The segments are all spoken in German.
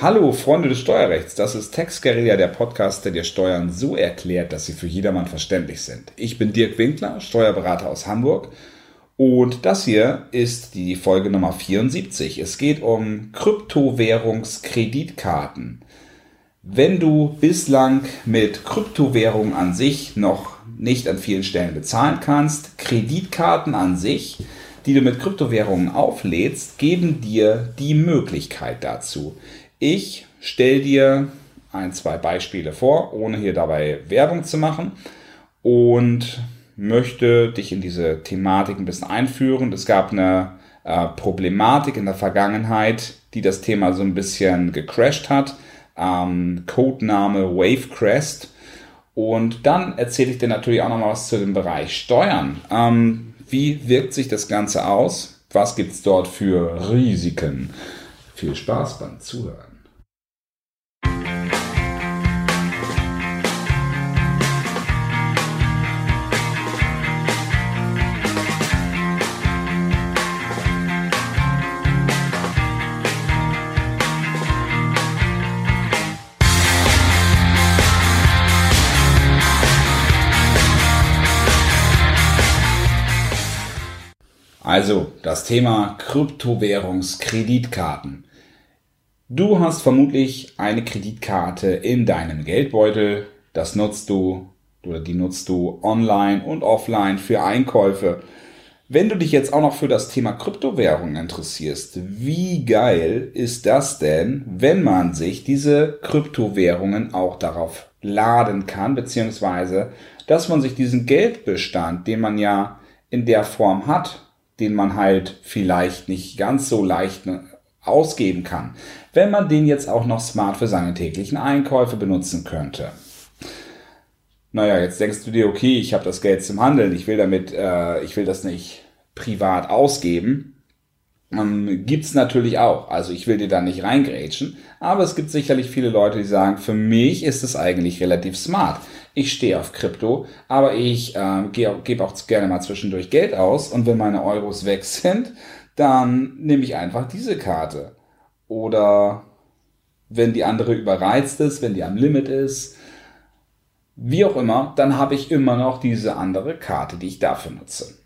Hallo Freunde des Steuerrechts, das ist Tex Guerilla, der Podcast, der dir Steuern so erklärt, dass sie für jedermann verständlich sind. Ich bin Dirk Winkler, Steuerberater aus Hamburg und das hier ist die Folge Nummer 74. Es geht um Kryptowährungskreditkarten. Wenn du bislang mit Kryptowährungen an sich noch nicht an vielen Stellen bezahlen kannst, Kreditkarten an sich, die du mit Kryptowährungen auflädst, geben dir die Möglichkeit dazu. Ich stelle dir ein, zwei Beispiele vor, ohne hier dabei Werbung zu machen und möchte dich in diese Thematik ein bisschen einführen. Es gab eine äh, Problematik in der Vergangenheit, die das Thema so ein bisschen gecrashed hat. Ähm, Codename Wavecrest. Und dann erzähle ich dir natürlich auch noch mal was zu dem Bereich Steuern. Ähm, wie wirkt sich das Ganze aus? Was gibt es dort für Risiken? Viel Spaß beim Zuhören. Also das Thema Kryptowährungskreditkarten. Du hast vermutlich eine Kreditkarte in deinem Geldbeutel. Das nutzt du oder die nutzt du online und offline für Einkäufe. Wenn du dich jetzt auch noch für das Thema Kryptowährungen interessierst, wie geil ist das denn, wenn man sich diese Kryptowährungen auch darauf laden kann, beziehungsweise dass man sich diesen Geldbestand, den man ja in der Form hat, den man halt vielleicht nicht ganz so leicht ausgeben kann, wenn man den jetzt auch noch smart für seine täglichen Einkäufe benutzen könnte. Naja, jetzt denkst du dir, okay, ich habe das Geld zum Handeln, ich will damit, äh, ich will das nicht privat ausgeben. Ähm, gibt's natürlich auch. Also ich will dir da nicht reingrätschen, aber es gibt sicherlich viele Leute, die sagen, für mich ist es eigentlich relativ smart ich stehe auf Krypto, aber ich äh, gebe auch gerne mal zwischendurch Geld aus und wenn meine Euros weg sind, dann nehme ich einfach diese Karte. Oder wenn die andere überreizt ist, wenn die am Limit ist, wie auch immer, dann habe ich immer noch diese andere Karte, die ich dafür nutze.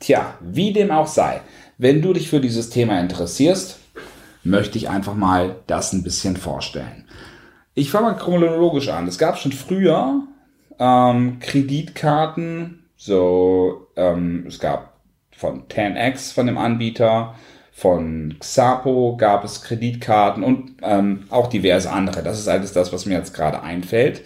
Tja, wie dem auch sei, wenn du dich für dieses Thema interessierst, möchte ich einfach mal das ein bisschen vorstellen. Ich fange mal chronologisch an. Es gab schon früher ähm, Kreditkarten. So, ähm, es gab von 10x von dem Anbieter, von Xapo gab es Kreditkarten und ähm, auch diverse andere. Das ist alles das, was mir jetzt gerade einfällt.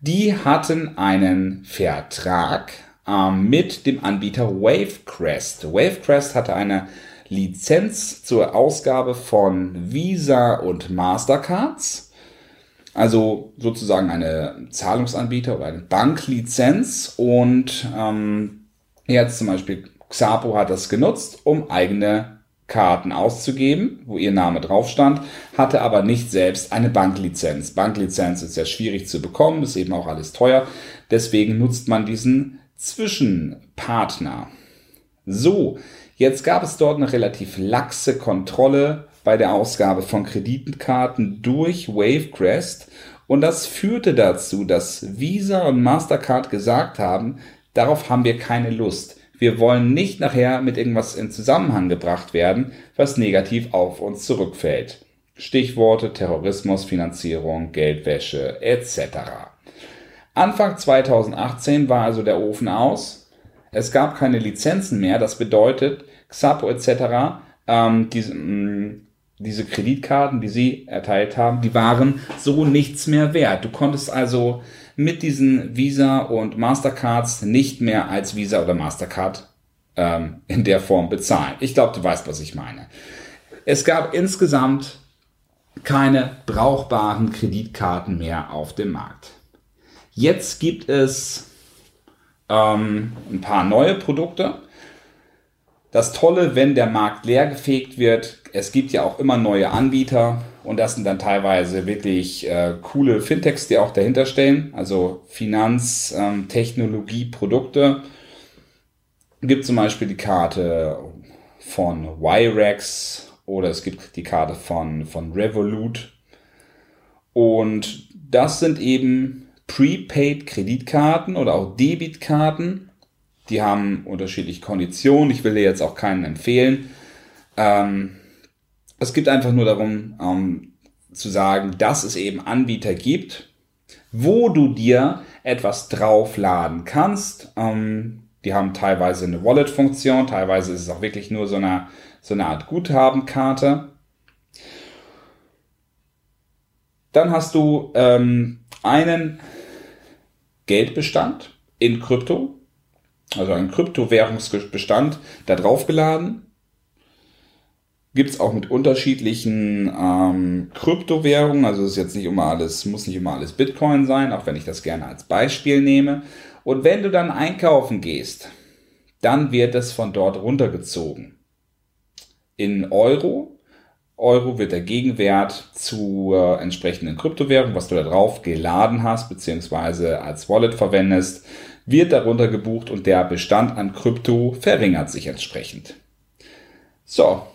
Die hatten einen Vertrag ähm, mit dem Anbieter Wavecrest. Wavecrest hatte eine Lizenz zur Ausgabe von Visa und Mastercards also sozusagen eine Zahlungsanbieter oder eine Banklizenz und ähm, jetzt zum Beispiel Xapo hat das genutzt, um eigene Karten auszugeben, wo ihr Name drauf stand, hatte aber nicht selbst eine Banklizenz. Banklizenz ist ja schwierig zu bekommen, ist eben auch alles teuer. Deswegen nutzt man diesen Zwischenpartner. So, jetzt gab es dort eine relativ laxe Kontrolle bei der Ausgabe von Kreditkarten durch Wavecrest und das führte dazu, dass Visa und Mastercard gesagt haben, darauf haben wir keine Lust. Wir wollen nicht nachher mit irgendwas in Zusammenhang gebracht werden, was negativ auf uns zurückfällt. Stichworte Terrorismusfinanzierung, Geldwäsche etc. Anfang 2018 war also der Ofen aus. Es gab keine Lizenzen mehr. Das bedeutet, Xapo etc. Ähm, diese, mh, diese Kreditkarten, die sie erteilt haben, die waren so nichts mehr wert. Du konntest also mit diesen Visa und Mastercards nicht mehr als Visa oder Mastercard ähm, in der Form bezahlen. Ich glaube, du weißt, was ich meine. Es gab insgesamt keine brauchbaren Kreditkarten mehr auf dem Markt. Jetzt gibt es ähm, ein paar neue Produkte. Das Tolle, wenn der Markt leergefegt wird, es gibt ja auch immer neue Anbieter und das sind dann teilweise wirklich äh, coole Fintechs, die auch dahinter stehen, also Finanz, ähm. Gibt zum Beispiel die Karte von Wirex oder es gibt die Karte von, von Revolut. Und das sind eben Prepaid-Kreditkarten oder auch Debitkarten. Die haben unterschiedliche Konditionen. Ich will dir jetzt auch keinen empfehlen. Ähm, es geht einfach nur darum, ähm, zu sagen, dass es eben Anbieter gibt, wo du dir etwas draufladen kannst. Ähm, die haben teilweise eine Wallet-Funktion, teilweise ist es auch wirklich nur so eine, so eine Art Guthabenkarte. Dann hast du ähm, einen Geldbestand in Krypto, also einen Kryptowährungsbestand da draufgeladen. Gibt es auch mit unterschiedlichen ähm, Kryptowährungen, also ist jetzt nicht immer alles, muss nicht immer alles Bitcoin sein, auch wenn ich das gerne als Beispiel nehme. Und wenn du dann einkaufen gehst, dann wird es von dort runtergezogen. In Euro. Euro wird der Gegenwert zu äh, entsprechenden Kryptowährungen, was du da drauf geladen hast, beziehungsweise als Wallet verwendest, wird darunter gebucht und der Bestand an Krypto verringert sich entsprechend. So,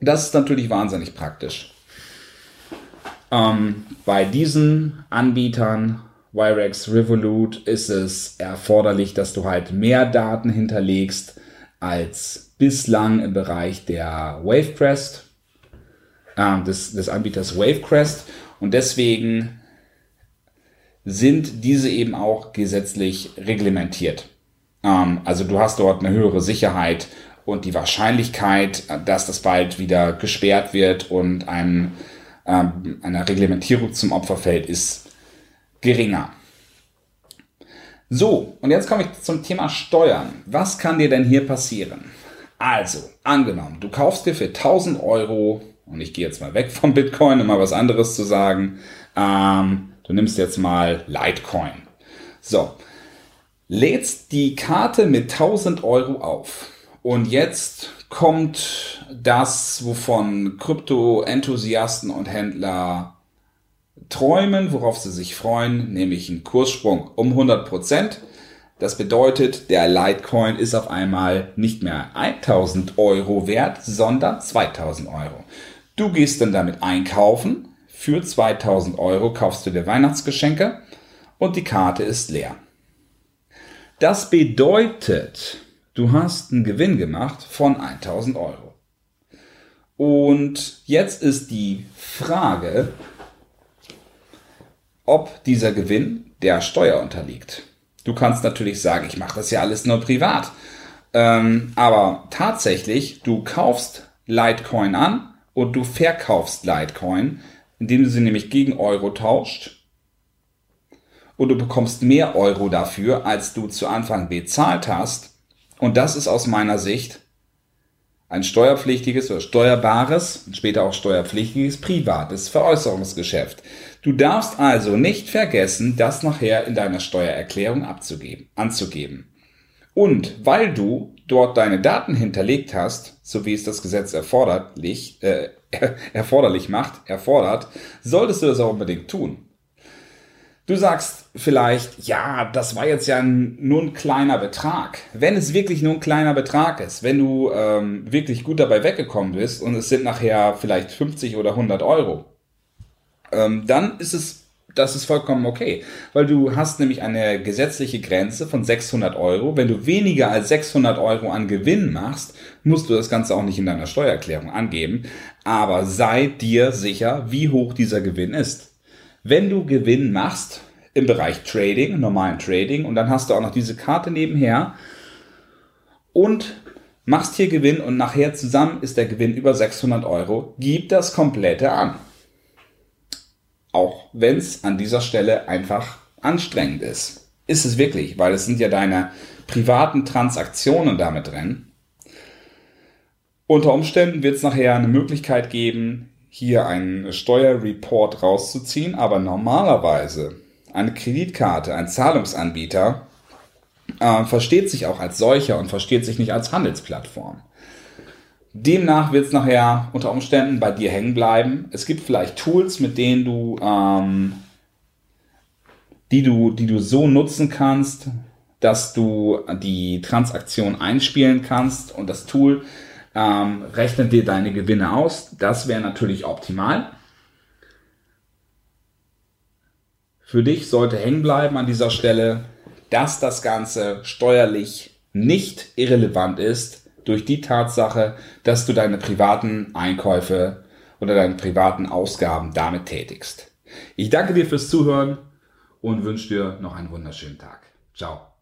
das ist natürlich wahnsinnig praktisch. Ähm, bei diesen Anbietern Wirex Revolut ist es erforderlich, dass du halt mehr Daten hinterlegst als bislang im Bereich der Wavecrest, äh, des, des Anbieters Wavecrest. Und deswegen sind diese eben auch gesetzlich reglementiert. Ähm, also du hast dort eine höhere Sicherheit und die Wahrscheinlichkeit, dass das bald wieder gesperrt wird und einem, ähm, einer Reglementierung zum Opfer fällt, ist geringer. So, und jetzt komme ich zum Thema Steuern. Was kann dir denn hier passieren? Also, angenommen, du kaufst dir für 1000 Euro, und ich gehe jetzt mal weg vom Bitcoin, um mal was anderes zu sagen, ähm, du nimmst jetzt mal Litecoin. So, lädst die Karte mit 1000 Euro auf. Und jetzt kommt das, wovon Krypto-Enthusiasten und Händler träumen, worauf sie sich freuen, nämlich ein Kurssprung um 100 Prozent. Das bedeutet, der Litecoin ist auf einmal nicht mehr 1000 Euro wert, sondern 2000 Euro. Du gehst dann damit einkaufen. Für 2000 Euro kaufst du dir Weihnachtsgeschenke und die Karte ist leer. Das bedeutet, du hast einen Gewinn gemacht von 1000 Euro. Und jetzt ist die Frage, ob dieser Gewinn der Steuer unterliegt. Du kannst natürlich sagen, ich mache das ja alles nur privat. Ähm, aber tatsächlich, du kaufst Litecoin an und du verkaufst Litecoin, indem du sie nämlich gegen Euro tauscht. Und du bekommst mehr Euro dafür, als du zu Anfang bezahlt hast. Und das ist aus meiner Sicht ein steuerpflichtiges oder steuerbares und später auch steuerpflichtiges privates Veräußerungsgeschäft. Du darfst also nicht vergessen, das nachher in deiner Steuererklärung abzugeben, anzugeben. Und weil du dort deine Daten hinterlegt hast, so wie es das Gesetz erforderlich, äh, erforderlich macht, erfordert, solltest du das auch unbedingt tun. Du sagst vielleicht, ja, das war jetzt ja nur ein kleiner Betrag. Wenn es wirklich nur ein kleiner Betrag ist, wenn du ähm, wirklich gut dabei weggekommen bist und es sind nachher vielleicht 50 oder 100 Euro, ähm, dann ist es, das ist vollkommen okay, weil du hast nämlich eine gesetzliche Grenze von 600 Euro. Wenn du weniger als 600 Euro an Gewinn machst, musst du das Ganze auch nicht in deiner Steuererklärung angeben. Aber sei dir sicher, wie hoch dieser Gewinn ist. Wenn du Gewinn machst im Bereich Trading, normalen Trading, und dann hast du auch noch diese Karte nebenher und machst hier Gewinn und nachher zusammen ist der Gewinn über 600 Euro, gib das komplette an. Auch wenn es an dieser Stelle einfach anstrengend ist. Ist es wirklich, weil es sind ja deine privaten Transaktionen damit drin. Unter Umständen wird es nachher eine Möglichkeit geben, hier einen Steuerreport rauszuziehen, aber normalerweise eine Kreditkarte, ein Zahlungsanbieter äh, versteht sich auch als solcher und versteht sich nicht als Handelsplattform. Demnach wird es nachher unter Umständen bei dir hängen bleiben. Es gibt vielleicht Tools, mit denen du, ähm, die du, die du so nutzen kannst, dass du die Transaktion einspielen kannst und das Tool ähm, rechnet dir deine Gewinne aus. Das wäre natürlich optimal. für dich sollte hängen bleiben an dieser Stelle, dass das Ganze steuerlich nicht irrelevant ist durch die Tatsache, dass du deine privaten Einkäufe oder deine privaten Ausgaben damit tätigst. Ich danke dir fürs Zuhören und wünsche dir noch einen wunderschönen Tag. Ciao.